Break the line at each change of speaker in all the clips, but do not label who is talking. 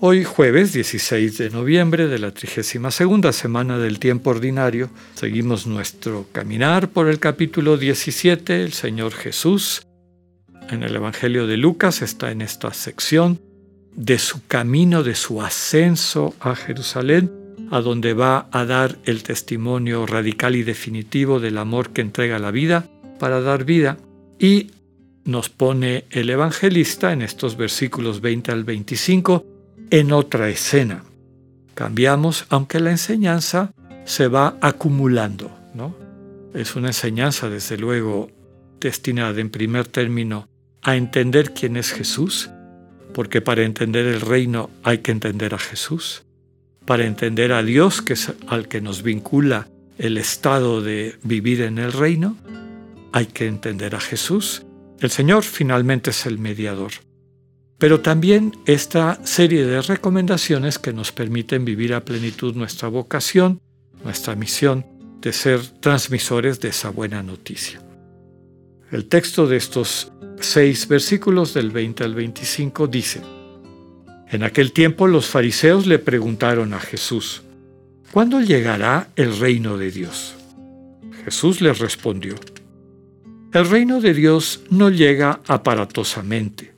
Hoy jueves 16 de noviembre de la 32 semana del tiempo ordinario, seguimos nuestro caminar por el capítulo 17, el Señor Jesús. En el Evangelio de Lucas está en esta sección de su camino, de su ascenso a Jerusalén, a donde va a dar el testimonio radical y definitivo del amor que entrega la vida para dar vida y nos pone el evangelista en estos versículos 20 al 25 en otra escena. Cambiamos, aunque la enseñanza se va acumulando, ¿no? Es una enseñanza, desde luego, destinada en primer término a entender quién es Jesús, porque para entender el reino hay que entender a Jesús, para entender a Dios, que es al que nos vincula el estado de vivir en el reino, hay que entender a Jesús. El Señor finalmente es el mediador. Pero también esta serie de recomendaciones que nos permiten vivir a plenitud nuestra vocación, nuestra misión de ser transmisores de esa buena noticia. El texto de estos seis versículos del 20 al 25 dice, En aquel tiempo los fariseos le preguntaron a Jesús, ¿cuándo llegará el reino de Dios? Jesús les respondió, el reino de Dios no llega aparatosamente.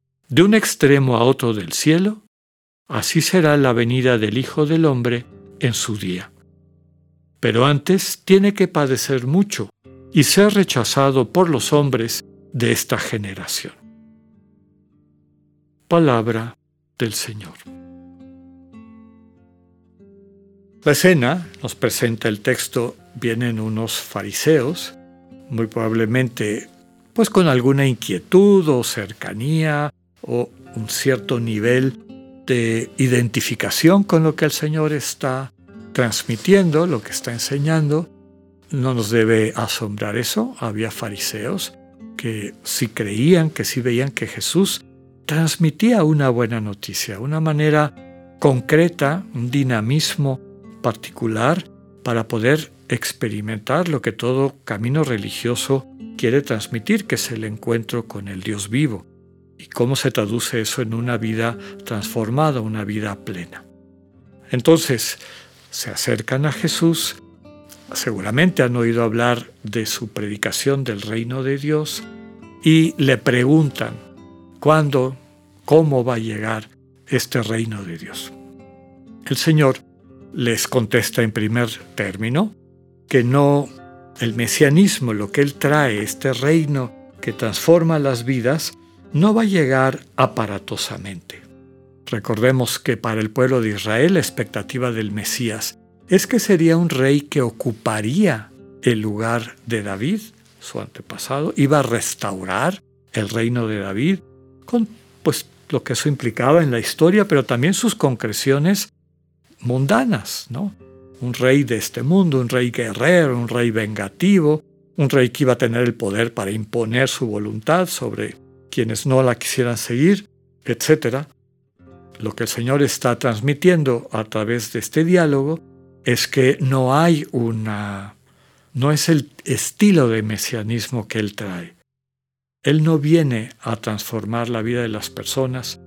de un extremo a otro del cielo, así será la venida del Hijo del Hombre en su día. Pero antes tiene que padecer mucho y ser rechazado por los hombres de esta generación. Palabra del Señor. La escena nos presenta el texto vienen unos fariseos, muy probablemente pues con alguna inquietud o cercanía un cierto nivel de identificación con lo que el Señor está transmitiendo, lo que está enseñando. No nos debe asombrar eso. Había fariseos que sí creían, que sí veían que Jesús transmitía una buena noticia, una manera concreta, un dinamismo particular para poder experimentar lo que todo camino religioso quiere transmitir, que es el encuentro con el Dios vivo. ¿Y cómo se traduce eso en una vida transformada, una vida plena? Entonces, se acercan a Jesús, seguramente han oído hablar de su predicación del reino de Dios y le preguntan, ¿cuándo, cómo va a llegar este reino de Dios? El Señor les contesta en primer término, que no el mesianismo, lo que Él trae, este reino que transforma las vidas, no va a llegar aparatosamente. Recordemos que para el pueblo de Israel la expectativa del Mesías es que sería un rey que ocuparía el lugar de David, su antepasado, iba a restaurar el reino de David, con pues lo que eso implicaba en la historia, pero también sus concreciones mundanas, ¿no? un rey de este mundo, un rey guerrero, un rey vengativo, un rey que iba a tener el poder para imponer su voluntad sobre quienes no la quisieran seguir, etc. Lo que el Señor está transmitiendo a través de este diálogo es que no hay una... no es el estilo de mesianismo que Él trae. Él no viene a transformar la vida de las personas,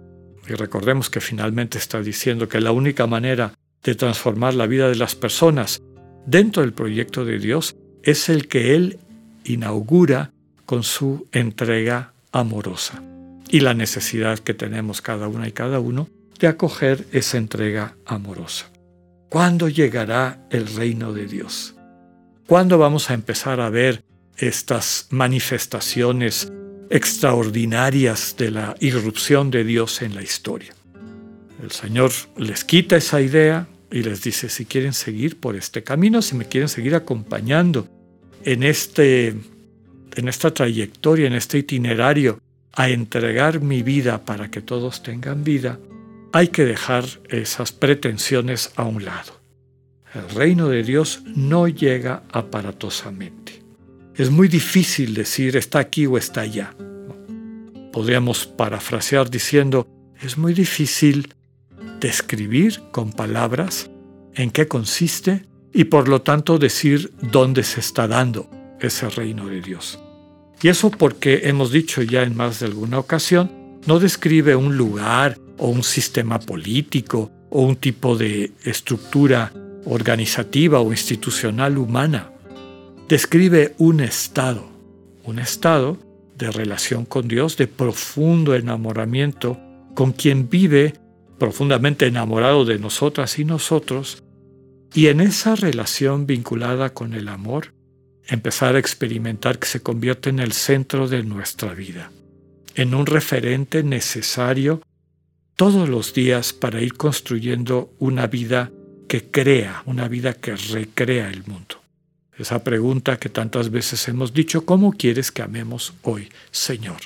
y recordemos que finalmente está diciendo que la única manera de transformar la vida de las personas dentro del proyecto de Dios es el que Él inaugura con su entrega amorosa y la necesidad que tenemos cada una y cada uno de acoger esa entrega amorosa. ¿Cuándo llegará el reino de Dios? ¿Cuándo vamos a empezar a ver estas manifestaciones extraordinarias de la irrupción de Dios en la historia? El Señor les quita esa idea y les dice, si quieren seguir por este camino, si me quieren seguir acompañando en, este, en esta trayectoria, en este itinerario, a entregar mi vida para que todos tengan vida, hay que dejar esas pretensiones a un lado. El reino de Dios no llega aparatosamente. Es muy difícil decir está aquí o está allá. Podríamos parafrasear diciendo, es muy difícil describir con palabras en qué consiste y por lo tanto decir dónde se está dando ese reino de Dios. Y eso porque hemos dicho ya en más de alguna ocasión, no describe un lugar o un sistema político o un tipo de estructura organizativa o institucional humana. Describe un estado, un estado de relación con Dios, de profundo enamoramiento con quien vive profundamente enamorado de nosotras y nosotros, y en esa relación vinculada con el amor, empezar a experimentar que se convierte en el centro de nuestra vida, en un referente necesario todos los días para ir construyendo una vida que crea, una vida que recrea el mundo. Esa pregunta que tantas veces hemos dicho, ¿cómo quieres que amemos hoy, Señor?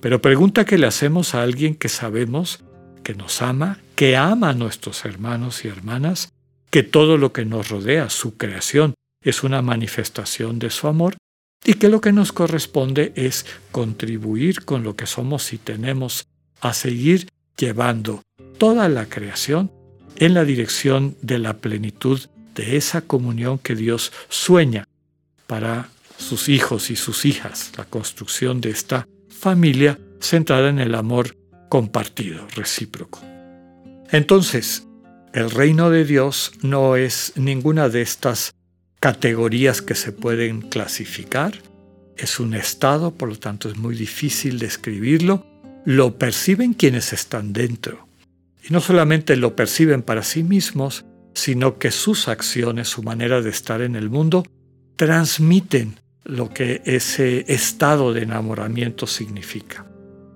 Pero pregunta que le hacemos a alguien que sabemos que nos ama, que ama a nuestros hermanos y hermanas, que todo lo que nos rodea, su creación, es una manifestación de su amor y que lo que nos corresponde es contribuir con lo que somos y tenemos a seguir llevando toda la creación en la dirección de la plenitud de esa comunión que Dios sueña para sus hijos y sus hijas, la construcción de esta familia centrada en el amor compartido, recíproco. Entonces, el reino de Dios no es ninguna de estas categorías que se pueden clasificar, es un estado, por lo tanto es muy difícil describirlo, lo perciben quienes están dentro. Y no solamente lo perciben para sí mismos, sino que sus acciones, su manera de estar en el mundo, transmiten lo que ese estado de enamoramiento significa.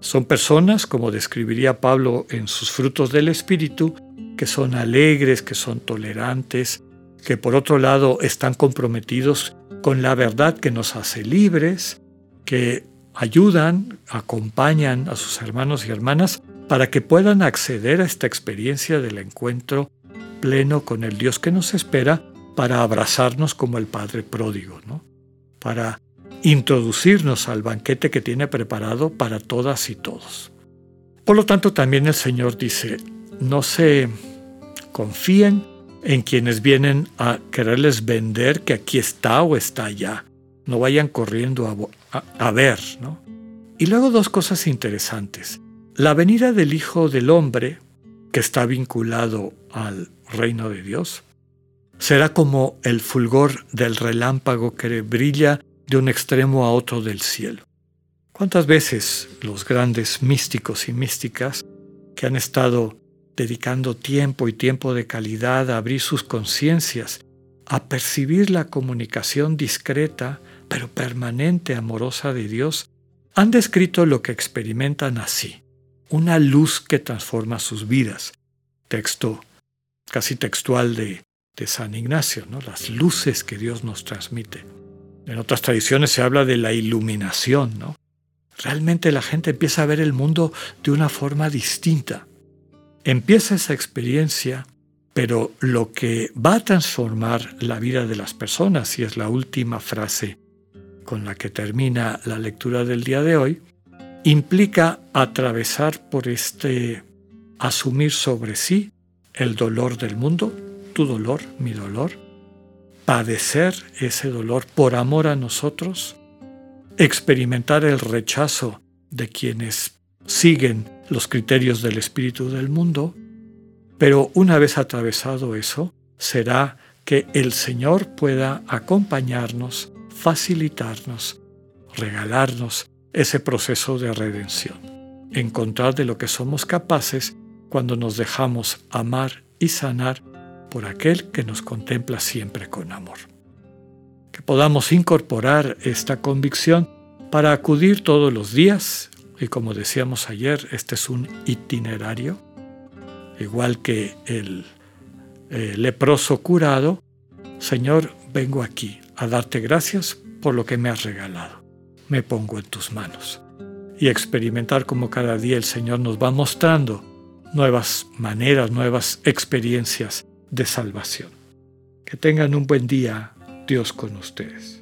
Son personas, como describiría Pablo en sus frutos del Espíritu, que son alegres, que son tolerantes, que por otro lado están comprometidos con la verdad que nos hace libres, que ayudan, acompañan a sus hermanos y hermanas para que puedan acceder a esta experiencia del encuentro pleno con el Dios que nos espera para abrazarnos como el Padre pródigo, ¿no? para introducirnos al banquete que tiene preparado para todas y todos. Por lo tanto, también el Señor dice, no se confíen en quienes vienen a quererles vender que aquí está o está allá. No vayan corriendo a, ver, ¿no? Y luego dos cosas interesantes. La venida del Hijo del Hombre, que está vinculado al reino de Dios, será como el fulgor del relámpago que brilla de un extremo a otro del cielo. ¿Cuántas veces los grandes místicos y místicas que han estado dedicando tiempo y tiempo de calidad a abrir sus conciencias, a percibir la comunicación discreta pero permanente, amorosa de Dios, han descrito lo que experimentan así, una luz que transforma sus vidas. Texto casi textual de, San Ignacio, ¿no? las luces que Dios nos transmite. En otras tradiciones se habla de la iluminación, ¿no? Realmente la gente empieza a ver el mundo de una forma distinta. Empieza esa experiencia, pero lo que va a transformar la vida de las personas, y es la última frase con la que termina la lectura del día de hoy, implica atravesar por este asumir sobre sí el dolor del mundo, tu dolor, mi dolor, padecer ese dolor por amor a nosotros, experimentar el rechazo de quienes siguen los criterios del espíritu del mundo, pero una vez atravesado eso, será que el Señor pueda acompañarnos, facilitarnos, regalarnos ese proceso de redención, encontrar de lo que somos capaces cuando nos dejamos amar y sanar por aquel que nos contempla siempre con amor. Que podamos incorporar esta convicción para acudir todos los días, y como decíamos ayer, este es un itinerario, igual que el leproso curado, Señor, vengo aquí a darte gracias por lo que me has regalado. Me pongo en tus manos. Y experimentar como cada día el Señor nos va mostrando nuevas maneras, nuevas experiencias de salvación. Que tengan un buen día, Dios con ustedes.